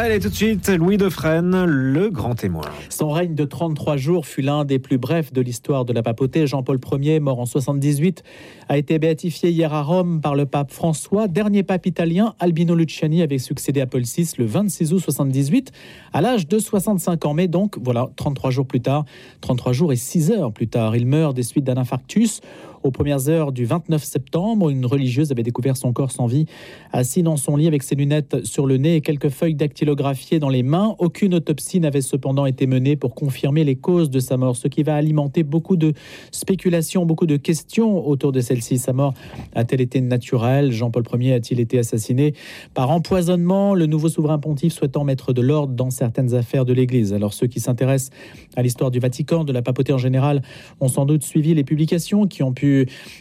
Allez, tout de suite, Louis de Fresne, le grand témoin. Son règne de 33 jours fut l'un des plus brefs de l'histoire de la papauté. Jean-Paul Ier, mort en 78, a été béatifié hier à Rome par le pape François. Dernier pape italien, Albino Luciani avait succédé à Paul VI le 26 août 78, à l'âge de 65 ans. Mais donc, voilà, 33 jours plus tard, 33 jours et 6 heures plus tard, il meurt des suites d'un infarctus. Aux premières heures du 29 septembre, une religieuse avait découvert son corps sans vie, assis dans son lit avec ses lunettes sur le nez et quelques feuilles dactylographiées dans les mains. Aucune autopsie n'avait cependant été menée pour confirmer les causes de sa mort, ce qui va alimenter beaucoup de spéculations, beaucoup de questions autour de celle-ci. Sa mort a-t-elle été naturelle? Jean-Paul Ier a-t-il été assassiné par empoisonnement? Le nouveau souverain pontife souhaitant mettre de l'ordre dans certaines affaires de l'Église. Alors ceux qui s'intéressent à l'histoire du Vatican, de la papauté en général, ont sans doute suivi les publications qui ont pu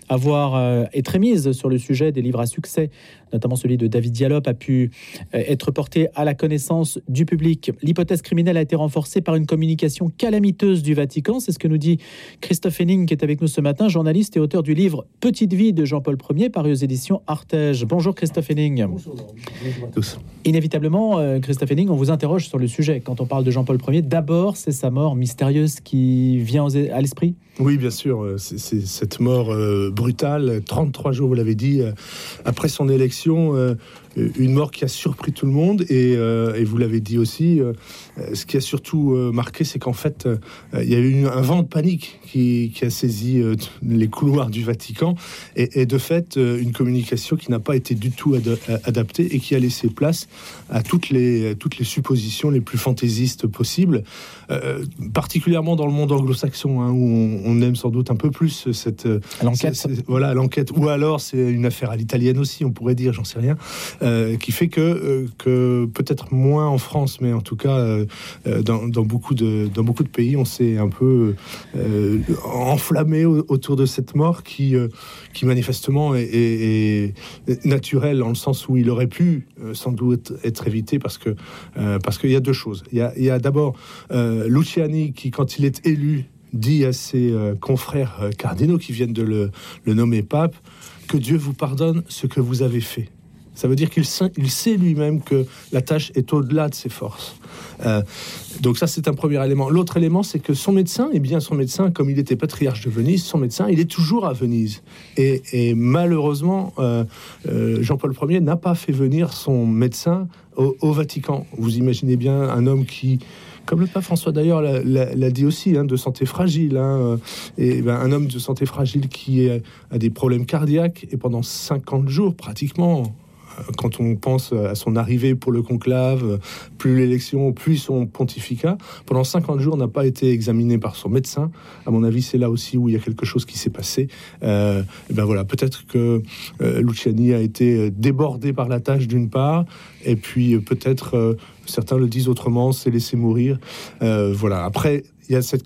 avoir euh, être émise sur le sujet des livres à succès, notamment celui de David Dialop, a pu euh, être porté à la connaissance du public. L'hypothèse criminelle a été renforcée par une communication calamiteuse du Vatican. C'est ce que nous dit Christophe Henning, qui est avec nous ce matin, journaliste et auteur du livre Petite vie de Jean-Paul Ier, paru aux éditions Artege. Bonjour Christophe Henning. Bonjour, à tous. Inévitablement, euh, Christophe Henning, on vous interroge sur le sujet. Quand on parle de Jean-Paul Ier, d'abord, c'est sa mort mystérieuse qui vient à l'esprit? Oui, bien sûr. C'est cette mort euh, brutale, 33 jours, vous l'avez dit, euh, après son élection, euh, une mort qui a surpris tout le monde. Et, et vous l'avez dit aussi, ce qui a surtout marqué, c'est qu'en fait, il y a eu un vent de panique qui, qui a saisi les couloirs du Vatican. Et, et de fait, une communication qui n'a pas été du tout adaptée et qui a laissé place à toutes les, toutes les suppositions les plus fantaisistes possibles, particulièrement dans le monde anglo-saxon, hein, où on, on, aime sans doute un peu plus cette l'enquête. Voilà, l'enquête. Ou alors c'est une affaire à l'italienne aussi, on pourrait dire, j'en sais rien, euh, qui fait que, euh, que peut-être moins en France, mais en tout cas euh, dans, beaucoup de, dans beaucoup de pays, on s'est un peu enflammé autour de cette mort qui, qui manifestement est, naturelle dans le sens où il aurait pu sans doute être évité parce qu'il y a deux choses. Il y a, d'abord Luciani qui, quand il est élu, dit à ses confrères cardinaux qui viennent de le, nommer pape que Dieu vous pardonne ce que vous avez fait. Ça veut dire qu'il il sait lui-même que la tâche est au-delà de ses forces. Euh, donc ça, c'est un premier élément. L'autre élément, c'est que son médecin, et bien son médecin, comme il était patriarche de Venise, son médecin, il est toujours à Venise. Et, malheureusement, Jean-Paul Ier n'a pas fait venir son médecin au, Vatican. Vous imaginez bien un homme qui comme le pape François d'ailleurs l'a dit aussi, hein, de santé fragile. Hein, euh, et ben, un homme de santé fragile qui a des problèmes cardiaques et pendant 50 jours pratiquement quand on pense à son arrivée pour le conclave, plus l'élection, plus son pontificat, pendant 50 jours n'a pas été examiné par son médecin. À mon avis, c'est là aussi où il y a quelque chose qui s'est passé. Euh, ben voilà, peut-être que euh, Luciani a été débordé par la tâche d'une part, et puis peut-être, certains le disent autrement, c'est laissé mourir. voilà. Après, il y a cette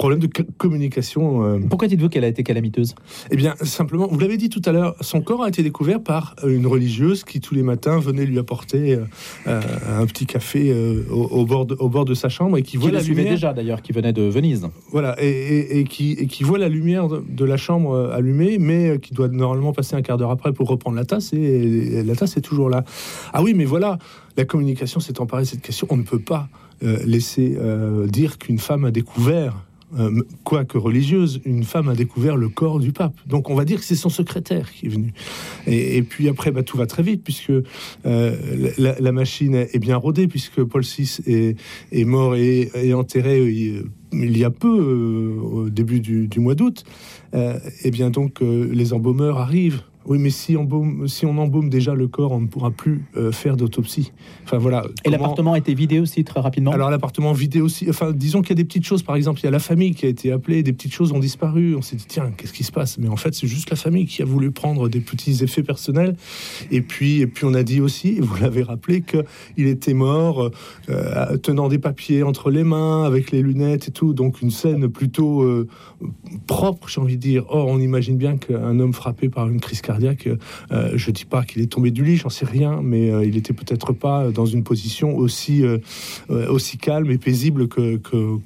problème de communication. Euh. Pourquoi dites-vous qu'elle a été calamiteuse? Eh bien, simplement, vous l'avez dit tout à l'heure, son corps a été découvert par euh, une religieuse qui tous les matins venait lui apporter euh, un petit café au, bord de, au bord de sa chambre et qui, voit la lumière déjà d'ailleurs, qui venait de Venise. Voilà, et, qui, et qui voit la lumière de, la chambre allumée, mais qui doit normalement passer un quart d'heure après pour reprendre la tasse et, la tasse est toujours là. Ah oui, mais voilà, la communication s'est emparée de cette question. On ne peut pas laisser dire qu'une femme a découvert euh, quoique religieuse, une femme a découvert le corps du pape. Donc on va dire que c'est son secrétaire qui est venu. Et, puis après, bah, tout va très vite, puisque euh, la, machine est bien rodée, puisque Paul VI est, mort et, enterré euh, il, y a peu, au début du, du mois d'août. et bien donc les embaumeurs arrivent oui, mais si, on, si on embaume déjà le corps, on ne pourra plus euh, faire d'autopsie. Enfin voilà. Et l'appartement a été vidé aussi très rapidement? Alors l'appartement vidé aussi. Enfin, disons qu'il y a des petites choses. Par exemple, il y a la famille qui a été appelée. Des petites choses ont disparu. On s'est dit tiens, qu'est-ce qui se passe? Mais en fait, c'est juste la famille qui a voulu prendre des petits effets personnels. Et puis, et puis on a dit aussi, vous l'avez rappelé, que il était mort euh, tenant des papiers entre les mains, avec les lunettes et tout. Donc une scène plutôt euh, propre, j'ai envie de dire. Or, on imagine bien qu'un homme frappé par une crise cardiaque, euh, je dis pas qu'il est tombé du lit, j'en sais rien, mais euh, il était peut-être pas dans une position aussi, euh, aussi calme et paisible que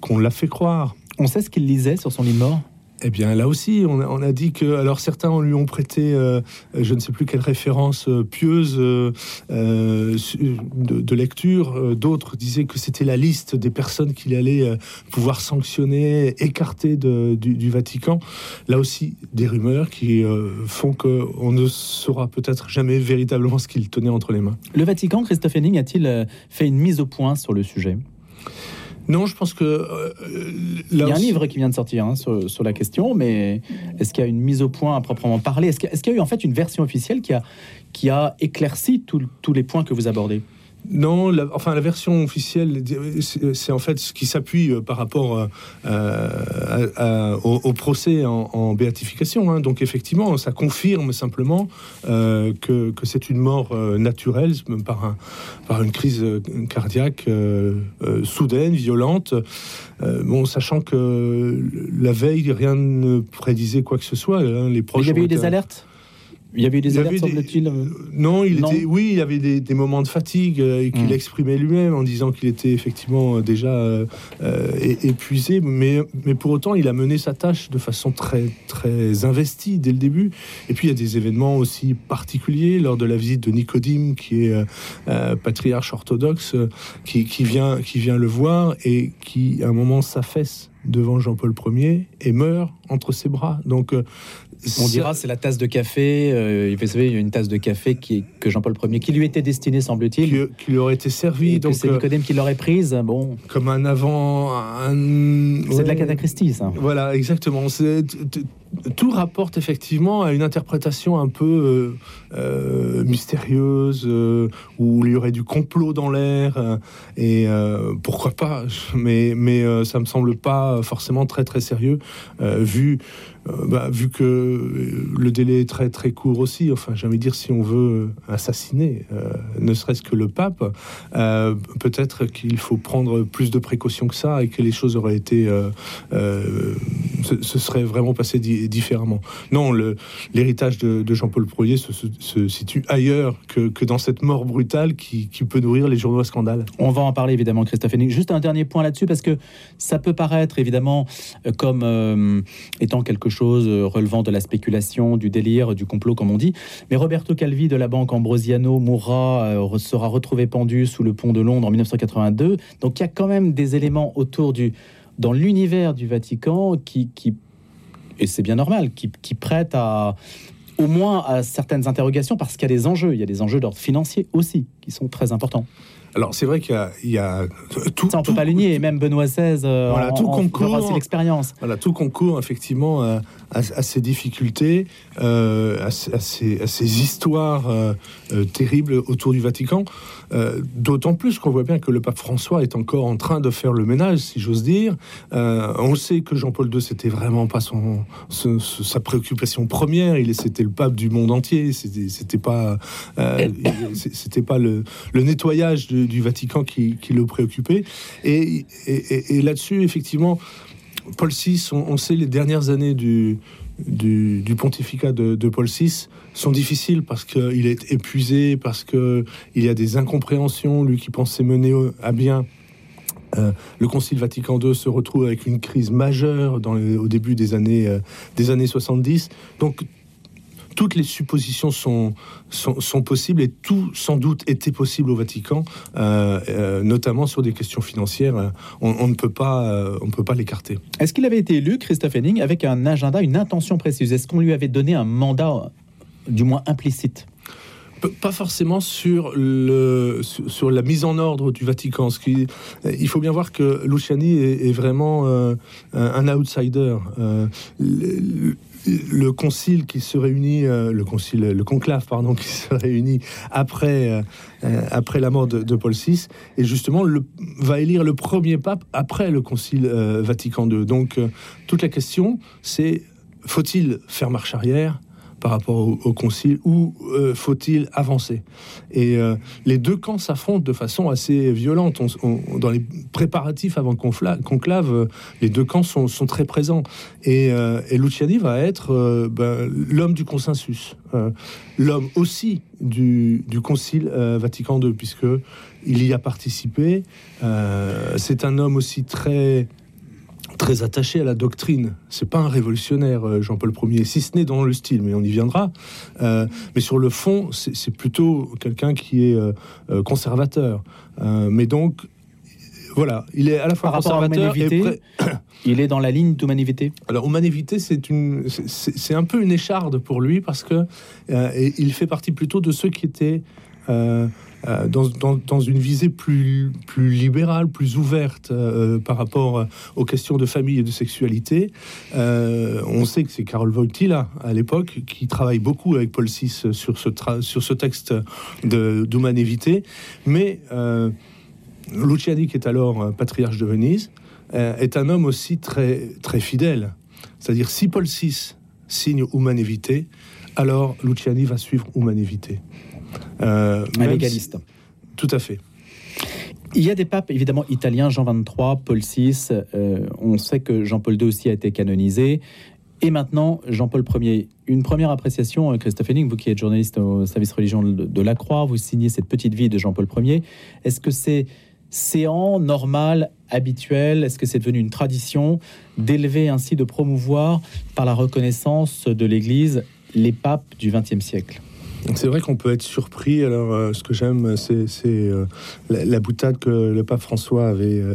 qu'on l'a fait croire. On sait ce qu'il lisait sur son lit mort? Eh bien, là aussi, on a, dit que, alors certains lui ont prêté, euh, je ne sais plus quelle référence euh, pieuse euh, de, lecture, d'autres disaient que c'était la liste des personnes qu'il allait pouvoir sanctionner, écarter du, Vatican. Là aussi, des rumeurs qui font qu'on ne saura peut-être jamais véritablement ce qu'il tenait entre les mains. Le Vatican, Christophe Henning, a-t-il fait une mise au point sur le sujet? Non, je pense que. Euh, il y a un livre qui vient de sortir hein, sur, sur, la question, mais est-ce qu'il y a une mise au point à proprement parler? Est-ce qu'il y, a eu en fait une version officielle qui a, qui a éclairci tous les points que vous abordez? Non, la, enfin la version officielle, c'est en fait ce qui s'appuie euh, par rapport euh, euh, au, au, procès en, en béatification. Hein. Donc effectivement, ça confirme simplement euh, que, que c'est une mort euh, naturelle par, un, par une crise cardiaque soudaine, violente. bon, sachant que la veille, rien ne prédisait quoi que ce soit. Hein. Les proches. il y avait eu des alertes? Il y avait eu des alertes, semble-t-il euh, Non, il était, oui, il y avait des, des moments de fatigue euh, qu'il mmh. exprimait lui-même en disant qu'il était effectivement euh, déjà euh, épuisé, mais, mais pour autant, il a mené sa tâche de façon très, très investie dès le début. Et puis, il y a des événements aussi particuliers lors de la visite de Nicodime, qui est euh, patriarche orthodoxe, qui, qui, vient, qui vient le voir et qui, à un moment, s'affaisse devant Jean-Paul Ier et meurt entre ses bras. Donc on dira c'est la tasse de café. Euh, vous savez, il y a une tasse de café qui, que Jean-Paul Ier, qui lui était destinée, semble-t-il. Qui, qui, lui aurait été servi. donc c'est euh, Nicodème qui l'aurait prise. Bon. Comme un avant. C'est ouais. de la catachristie, ça. Voilà, exactement. Tout rapporte effectivement à une interprétation un peu euh, euh mystérieuse, euh, où il y aurait du complot dans l'air. Euh, et pourquoi pas Mais, mais ça me semble pas forcément très très sérieux, vu euh, bah, vu que euh, le délai est très très court aussi, enfin j'ai envie de dire si on veut assassiner, euh, ne serait-ce que le pape, euh, peut-être qu'il faut prendre plus de précautions que ça et que les choses auraient été, euh, euh, ce, serait vraiment passé di différemment. Non, l'héritage de, Jean-Paul Proyer se, se, se, situe ailleurs que, que, dans cette mort brutale qui, peut nourrir les journaux à scandale. On va en parler évidemment, Christophe Henning. Juste un dernier point là-dessus parce que ça peut paraître évidemment comme étant quelque chose euh, relevant de la spéculation, du délire, du complot, comme on dit. Mais Roberto Calvi de la banque Ambrosiano mourra, euh, sera retrouvé pendu sous le pont de Londres en 1982. Donc il y a quand même des éléments autour du, dans l'univers du Vatican qui, qui et c'est bien normal, qui, qui prêtent à au moins à certaines interrogations parce qu'il y a des enjeux, il y a des enjeux d'ordre financier aussi qui sont très importants. Alors c'est vrai qu'il y, y, a tout. Ça on peut pas le nier. Même Benoît XVI. Euh, voilà, tout en, concours. l'expérience. Voilà, tout concours effectivement à, à, à ces difficultés, euh, à, à, ces, à, ces, histoires euh, euh, terribles autour du Vatican. Euh, d'autant plus qu'on voit bien que le pape François est encore en train de faire le ménage, si j'ose dire. Euh, on sait que Jean-Paul II c'était vraiment pas son, sa préoccupation première. Il c'était le pape du monde entier. C'était pas c'était pas le, le nettoyage de du Vatican qui, le préoccupait. Et, là-dessus, effectivement, Paul VI, on, on, sait les dernières années du, pontificat de, Paul VI sont difficiles parce qu'il est épuisé, parce qu'il y a des incompréhensions, lui qui pensait mener à bien. Euh, le Concile Vatican II se retrouve avec une crise majeure au début des années, euh, des années 70. Donc toutes les suppositions sont, possibles et tout sans doute était possible au Vatican, euh, euh, notamment sur des questions financières. On, ne peut pas, euh, peut pas l'écarter. Est-ce qu'il avait été élu, Christophe Henning, avec un agenda, une intention précise Est-ce qu'on lui avait donné un mandat, du moins implicite? Pas forcément sur, le, sur, la mise en ordre du Vatican. Ce qui, il faut bien voir que Luciani est, vraiment euh, un outsider. Euh, le, le concile qui se réunit, euh, le concile, le conclave, pardon, qui se réunit après, après la mort de, Paul VI, et justement le, va élire le premier pape après le concile Vatican II. Donc toute la question, c'est faut-il faire marche arrière par rapport au, concile ou euh, faut-il avancer? Et euh, les deux camps s'affrontent de façon assez violente. Dans les préparatifs avant conclave, euh, les deux camps sont, sont très présents. Et, euh, Luciani va être ben, l'homme du consensus, l'homme aussi du, du concile Vatican II, puisque il y a participé. C'est un homme aussi très très attaché à la doctrine. C'est pas un révolutionnaire, euh, Jean-Paul Ier, si ce n'est dans le style, mais on y viendra. Euh, mais sur le fond, c'est plutôt quelqu'un qui est euh, conservateur. mais donc, voilà, il est à la fois conservateur et il est dans la ligne d'humanité. Alors, humanité, c'est une, c'est un peu une écharde pour lui parce que il fait partie plutôt de ceux qui étaient euh, dans, une visée plus, plus libérale, plus ouverte euh, par rapport aux questions de famille et de sexualité. Euh, on sait que c'est Carole Wojtyla, à l'époque, qui travaille beaucoup avec Paul VI sur ce, sur ce texte d'humanévité. Mais Luciani, qui est alors patriarche de Venise, est un homme aussi très, très fidèle. C'est-à-dire, si Paul VI signe Humanévité, alors Luciani va suivre Humanévité. Euh, un légaliste. Tout à fait. Il y a des papes évidemment italiens, Jean XXIII, Paul VI. Euh, on sait que Jean-Paul II aussi a été canonisé. Et maintenant, Jean-Paul Ier. Une première appréciation, euh, Christophe Henning, vous qui êtes journaliste au service religion de, la Croix, vous signez cette petite vie de Jean-Paul Ier. Est-ce que c'est séant, normal, habituel? Est-ce que c'est devenu une tradition d'élever ainsi, de promouvoir par la reconnaissance de l'Église les papes du XXe siècle? C'est vrai qu'on peut être surpris. Alors, euh, ce que j'aime, c'est euh, la, boutade que le pape François avait, euh,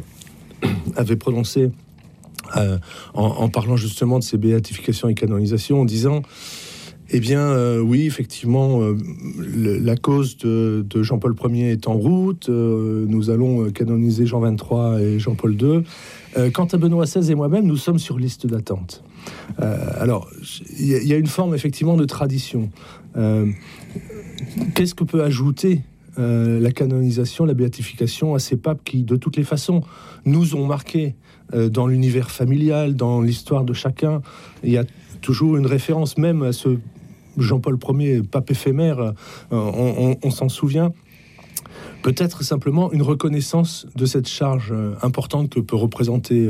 avait prononcée en, parlant justement de ses béatifications et canonisations, en disant eh bien, oui, effectivement, la cause de, Jean-Paul Ier est en route. nous allons canoniser Jean 23 et Jean-Paul II. quant à Benoît XVI et moi-même, nous sommes sur liste d'attente. alors, il y, a une forme effectivement de tradition. Qu'est-ce que peut ajouter euh, la canonisation, la béatification à ces papes qui, de toutes les façons, nous ont marqués euh, dans l'univers familial, dans l'histoire de chacun? Il y a toujours une référence même à ce Jean-Paul Ier, pape éphémère, euh, on s'en souvient peut-être simplement une reconnaissance de cette charge euh, importante que peut représenter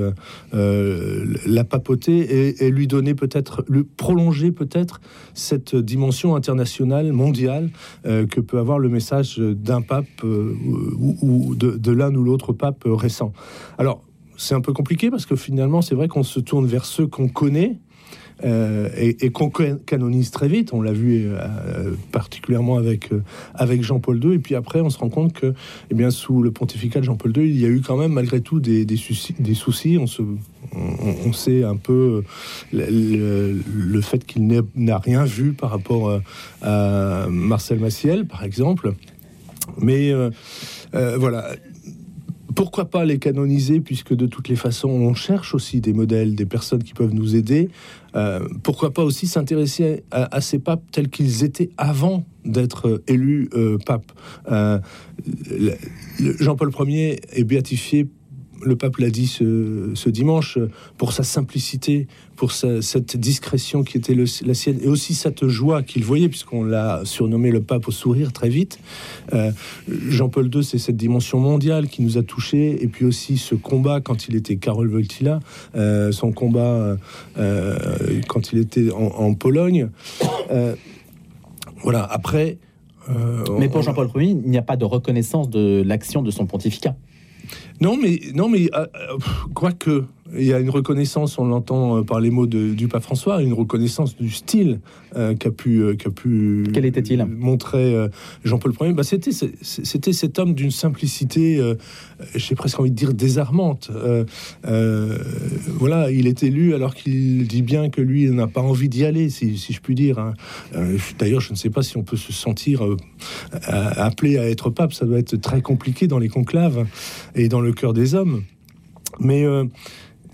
euh, la papauté et, lui donner peut-être, lui prolonger peut-être cette dimension internationale, mondiale, que peut avoir le message d'un pape ou, de, de l'un ou l'autre pape récent. Alors, c'est un peu compliqué parce que finalement, c'est vrai qu'on se tourne vers ceux qu'on connaît, euh, et, qu'on canonise très vite. On l'a vu euh, particulièrement avec, euh, avec Jean-Paul II. Et puis après, on se rend compte que, eh bien, sous le pontificat de Jean-Paul II, il y a eu quand même malgré tout des, des, soucis. On, se, on, sait un peu le, fait qu'il n'a rien vu par rapport à Marcel Maciel, par exemple. Mais voilà, pourquoi pas les canoniser, puisque de toutes les façons, on cherche aussi des modèles, des personnes qui peuvent nous aider. Euh, pourquoi pas aussi s'intéresser à, ces papes tels qu'ils étaient avant d'être élus euh, papes? Euh, Jean-Paul Ier est béatifié le pape l'a dit ce, dimanche, pour sa simplicité, pour cette discrétion qui était la sienne, et aussi cette joie qu'il voyait, puisqu'on l'a surnommé le pape au sourire très vite. Euh, Jean-Paul II, c'est cette dimension mondiale qui nous a touchés, et puis aussi ce combat quand il était Karol Wojtyla, euh, son combat euh, quand il était en, Pologne. voilà, après... Mais pour Jean-Paul Ier, il n'y a pas de reconnaissance de l'action de son pontificat. Non, mais non, mais euh, euh, quoique il y a une reconnaissance, on l'entend euh, par les mots du pape François, une reconnaissance du style euh, qu'a pu, euh, qu'a pu Quel était-il? montrer Jean-Paul Ier. Bah, c'était, c'était cet homme d'une simplicité, j'ai presque envie de dire désarmante. voilà, il est élu alors qu'il dit bien que lui n'a pas envie d'y aller, si, je puis dire. Hein. D'ailleurs, je ne sais pas si on peut se sentir appelé à être pape. Ça doit être très compliqué dans les conclaves et dans le cœur des hommes. Mais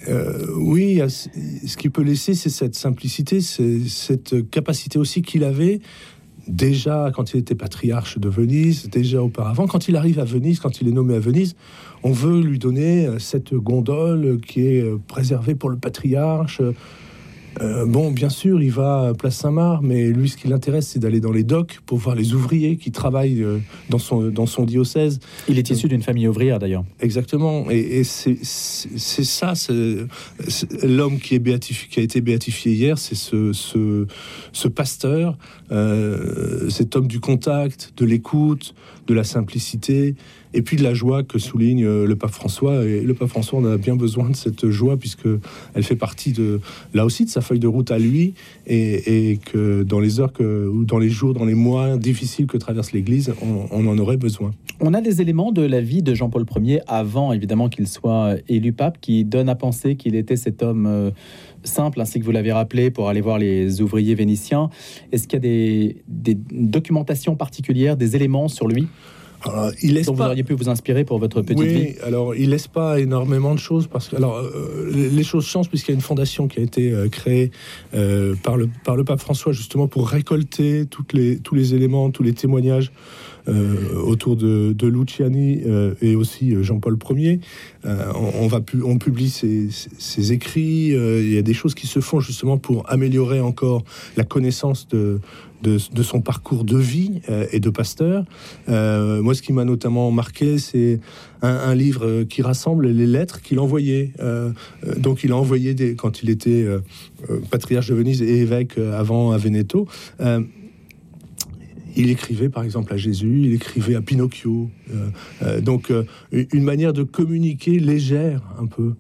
euh, oui, ce qui peut laisser, c'est cette simplicité, cette capacité aussi qu'il avait déjà quand il était patriarche de Venise, déjà auparavant. Quand il arrive à Venise, quand il est nommé à Venise, on veut lui donner euh, cette gondole qui est euh, préservée pour le patriarche. Euh, bon, bien sûr, il va à Place Saint-Marc, mais lui, ce qui l'intéresse, c'est d'aller dans les docks pour voir les ouvriers qui travaillent euh, dans, son, dans son diocèse. Il est issu d'une famille ouvrière, d'ailleurs. Exactement. Et, c'est ça, l'homme qui, est béatifié, qui a été béatifié hier, c'est ce, ce, ce, pasteur, euh, cet homme du contact, de l'écoute, de la simplicité et puis de la joie que souligne euh, le pape François. Et le pape François en a bien besoin de cette joie, puisque elle fait partie de, là aussi de sa feuille de route à lui, et, que dans les heures que, ou dans les jours, dans les mois difficiles que traverse l'Église, on, en aurait besoin. On a des éléments de la vie de Jean-Paul Ier, avant évidemment qu'il soit élu pape, qui donnent à penser qu'il était cet homme euh, simple, ainsi que vous l'avez rappelé, pour aller voir les ouvriers vénitiens. Est-ce qu'il y a des documentations particulières, des éléments sur lui? Alors, il laisse vous auriez pu vous inspirer pour votre petite oui, vie. alors il laisse pas énormément de choses parce que alors euh, les choses changent puisqu'il y a une fondation qui a été euh, créée euh, par le par le pape François justement pour récolter toutes les tous les éléments, tous les témoignages autour de, Luciani et aussi Jean-Paul Ier. On, publie ses, écrits. il y a des choses qui se font justement pour améliorer encore la connaissance de son parcours de vie euh, et de pasteur. Euh, moi, ce qui m'a notamment marqué, c'est un, livre qui rassemble les lettres qu'il envoyait. Euh, donc, il a envoyé des, quand il était patriarche de Venise et évêque avant à Veneto. Il écrivait par exemple à Jésus, il écrivait à Pinocchio. donc une manière de communiquer légère un peu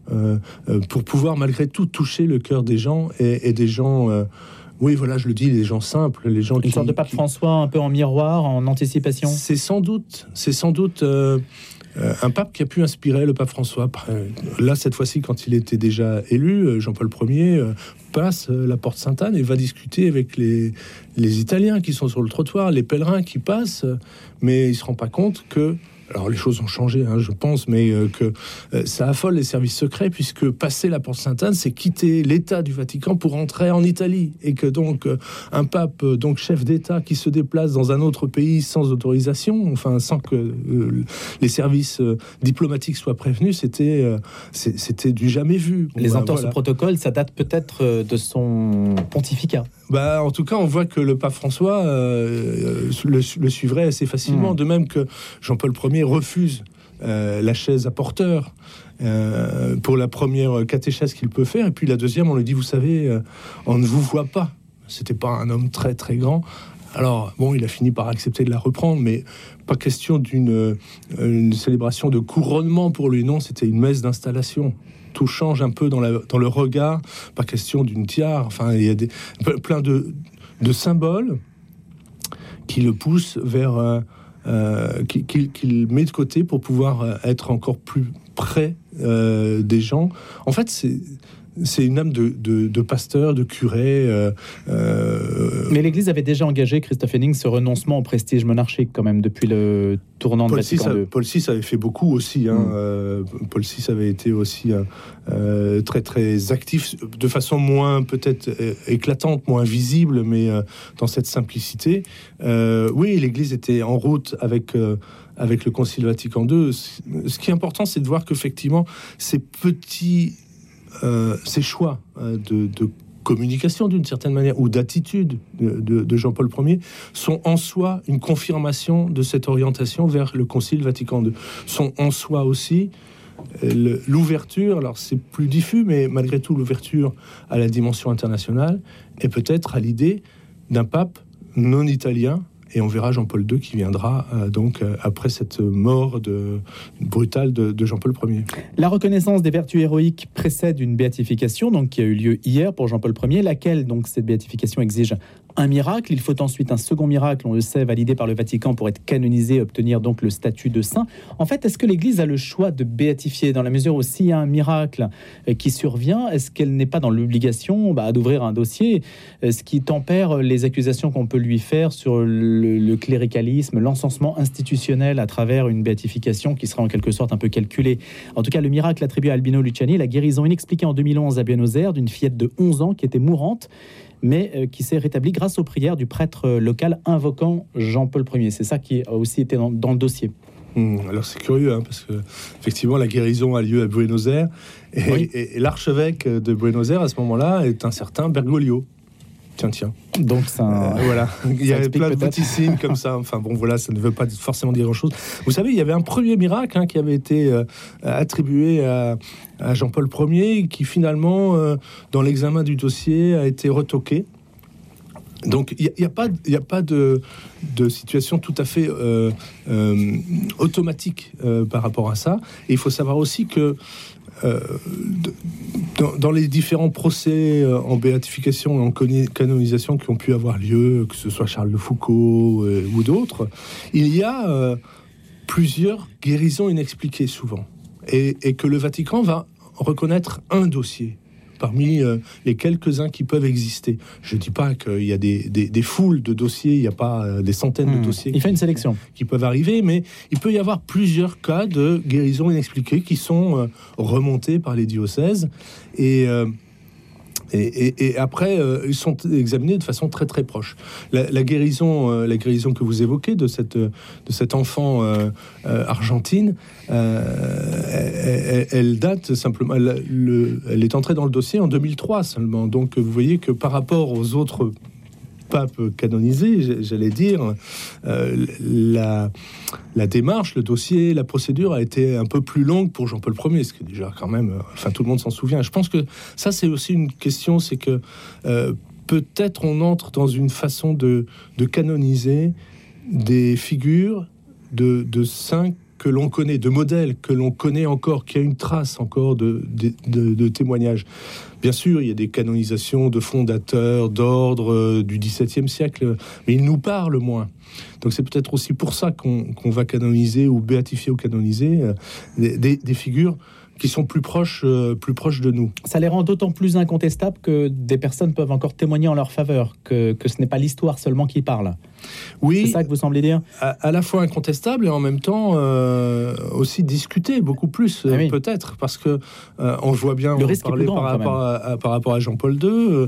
pour pouvoir malgré tout toucher le cœur des gens et, et des gens oui, voilà, je le dis, les gens simples, les gens Une sorte de pape François un peu en miroir, en anticipation C'est sans doute, c'est sans doute euh, euh, un pape qui a pu inspirer le pape François. Là, cette fois-ci, quand il était déjà élu, euh, Jean-Paul Ier passe la porte Sainte-Anne et va discuter avec les, les Italiens qui sont sur le trottoir, les pèlerins qui passent, mais il se rend pas compte que alors les choses ont changé, hein, je pense, mais euh, que euh, ça affole les services secrets puisque passer la porte Sainte-Anne, c'est quitter l'État du Vatican pour entrer en Italie, et que donc euh, un pape, donc chef d'État, qui se déplace dans un autre pays sans autorisation, enfin sans que les services diplomatiques soient prévenus, c'était c'était du jamais vu. les bah, entorses au protocole, ça date peut-être de son pontificat. Bah, en tout cas, on voit que le pape François le, suivrait assez facilement, hmm. de même que Jean-Paul Ier refuse euh, la chaise à porteur euh, pour la première catéchèse qu'il peut faire, et puis la deuxième, on lui dit, vous savez, euh, on ne vous voit pas. C'était pas un homme très très grand. Alors bon, il a fini par accepter de la reprendre, mais pas question d'une célébration de couronnement pour lui. Non, c'était une messe d'installation. Tout change un peu dans, dans le regard. Pas question d'une tiare. Enfin, il y a des, plein de, de symboles qui le poussent vers euh, qu'il met de côté pour pouvoir euh, être encore plus près euh, des gens. En fait, c'est c'est une âme de, pasteur, de curé. Euh, euh, Mais l'Église avait déjà engagé, Christophe Henning, ce renoncement au prestige monarchique quand même depuis le tournant Paul de Vatican VI, Paul VI avait fait beaucoup aussi. Hein. Mm. Euh, Paul VI avait été aussi très très actif, de façon moins peut-être éclatante, moins visible, mais dans cette simplicité. oui, l'Église était en route avec avec le Concile Vatican II. Ce qui est important, c'est de voir qu'effectivement, ces petits ces choix euh, de, communication d'une certaine manière ou d'attitude de, Jean-Paul Ier sont en soi une confirmation de cette orientation vers le Concile Vatican II. Sont en soi aussi euh, l'ouverture, alors c'est plus diffus, mais malgré tout l'ouverture à la dimension internationale et peut-être à l'idée d'un pape non italien et on verra Jean-Paul II qui viendra euh, donc euh, après cette mort de, brutale de, Jean-Paul Ier. La reconnaissance des vertus héroïques précède une béatification donc qui a eu lieu hier pour Jean-Paul Ier, laquelle donc cette béatification exige un miracle. Il faut ensuite un second miracle, on le sait, validé par le Vatican pour être canonisé, obtenir donc le statut de saint. En fait, est-ce que l'Église a le choix de béatifier dans la mesure où s'il y a un miracle euh, qui survient, est-ce qu'elle n'est pas dans l'obligation bah, d'ouvrir un dossier, euh, ce qui tempère les accusations qu'on peut lui faire sur le, cléricalisme, l'encensement institutionnel à travers une béatification qui sera en quelque sorte un peu calculée? En tout cas, le miracle attribué à Albino Luciani, la guérison inexpliquée en 2011 à Buenos Aires d'une fillette de 11 ans qui était mourante mais euh, qui s'est rétabli grâce aux prières du prêtre local invoquant Jean-Paul Ier. C'est ça qui a aussi été dans, le dossier. Hmm, alors c'est curieux, hein, parce que effectivement la guérison a lieu à Buenos Aires, et, l'archevêque de Buenos Aires à ce moment-là est un certain Bergoglio. Tiens, tiens. Donc ça, euh, voilà, il y a plein de petits signes comme ça. Enfin bon, voilà, ça ne veut pas forcément dire grand-chose. Vous savez, il y avait un premier miracle hein, qui avait été euh, attribué à, Jean-Paul Ier, qui finalement, euh, dans l'examen du dossier, a été retoqué. Donc il n'y a, pas, a pas de, situation tout à fait euh, euh, automatique euh, par rapport à ça. Et il faut savoir aussi que dans, les différents procès en béatification et en canonisation qui ont pu avoir lieu, que ce soit Charles de Foucault ou d'autres, il y a plusieurs guérisons inexpliquées souvent. et que le Vatican va reconnaître un dossier parmi euh, les quelques-uns qui peuvent exister. Je ne dis pas qu'il y a des, foules de dossiers, il n'y a pas euh, des centaines de hmm. dossiers. Il fait une sélection. Qui peuvent arriver, mais il peut y avoir plusieurs cas de guérison inexpliquée qui sont euh, remontés par les diocèses. Et et, après, euh, ils sont examinés de façon très très proche. La, guérison, euh, la guérison que vous évoquez de cette de cet enfant euh, argentine, elle, date simplement. Elle, elle est entrée dans le dossier en 2003 seulement. Donc vous voyez que par rapport aux autres pape canonisé, j'allais dire, euh, la, la, démarche, le dossier, la procédure a été un peu plus longue pour Jean-Paul Ier, ce qui est déjà quand même, euh, enfin tout le monde s'en souvient. Je pense que ça c'est aussi une question, c'est que euh, peut-être on entre dans une façon de, de canoniser des figures de, de saints que l'on connaît, de modèles que l'on connaît encore, qui a une trace encore de, de, témoignages. Bien sûr, il y a des canonisations de fondateurs, d'ordres euh, du XVIIe siècle, mais ils nous parlent moins. Donc c'est peut-être aussi pour ça qu'on va canoniser ou béatifier ou canoniser euh, des figures qui sont plus proches, euh, plus proches de nous. Ça les rend d'autant plus incontestables que des personnes peuvent encore témoigner en leur faveur, que, que ce n'est pas l'histoire seulement qui parle. Oui, c'est ça que vous semblez dire? À, la fois incontestable et en même temps euh, aussi discuté beaucoup plus ah peut-être parce que euh, on voit bien le risque est par, rapport à, par rapport à Jean-Paul II.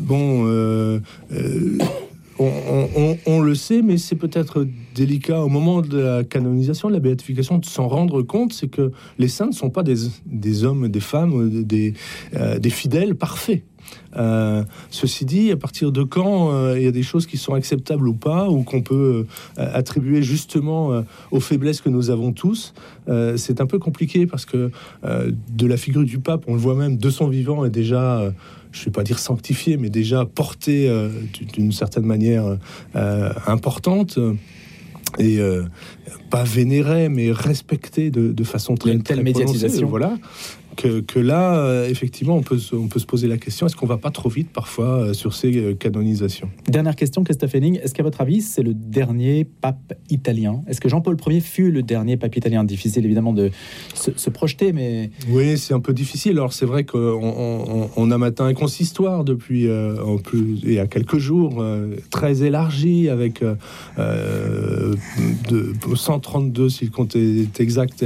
bon on, le sait, mais c'est peut-être délicat au moment de la canonisation, de la béatification, de s'en rendre compte, c'est que les saints ne sont pas des, hommes, des femmes, des, euh, des fidèles parfaits. Euh, ceci dit, à partir de quand euh, il y a des choses qui sont acceptables ou pas, ou qu'on peut attribuer justement aux faiblesses que nous avons tous, c'est un peu compliqué parce que de la figure du pape, on le voit même de son vivant, est déjà je ne vais pas dire sanctifié, mais déjà porté euh, d'une certaine manière euh, importante et euh, pas vénéré, mais respecté de, façon très, une telle médiatisation. Voilà que, là, euh, effectivement, on peut, on peut se poser la question est-ce qu'on va pas trop vite parfois euh, sur ces euh, canonisations? Dernière question, Christophe Henning. Est-ce qu'à votre avis, c'est le dernier pape italien? Est-ce que Jean-Paul Ier fut le dernier pape italien? Difficile évidemment de se, projeter, mais. Oui, c'est un peu difficile. Alors, c'est vrai qu'on on, a matin un consistoire depuis en plus, et à quelques jours, très élargi, avec de, 132, si le compte est exact,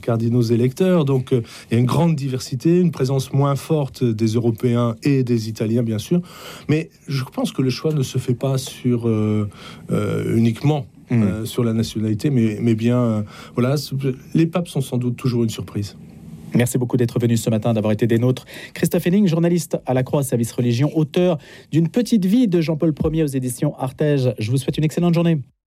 cardinaux électeurs donc euh, il y a une grande diversité, une présence moins forte des Européens et des Italiens, bien sûr. Mais je pense que le choix ne se fait pas sur euh, euh, uniquement hmm. sur la nationalité, mais, mais bien, voilà, les papes sont sans doute toujours une surprise. Merci beaucoup d'être venu ce matin, d'avoir été des nôtres. Christophe Henning, journaliste à la Croix Service Religion, auteur d'une petite vie de Jean-Paul Ier aux éditions Artege. Je vous souhaite une excellente journée.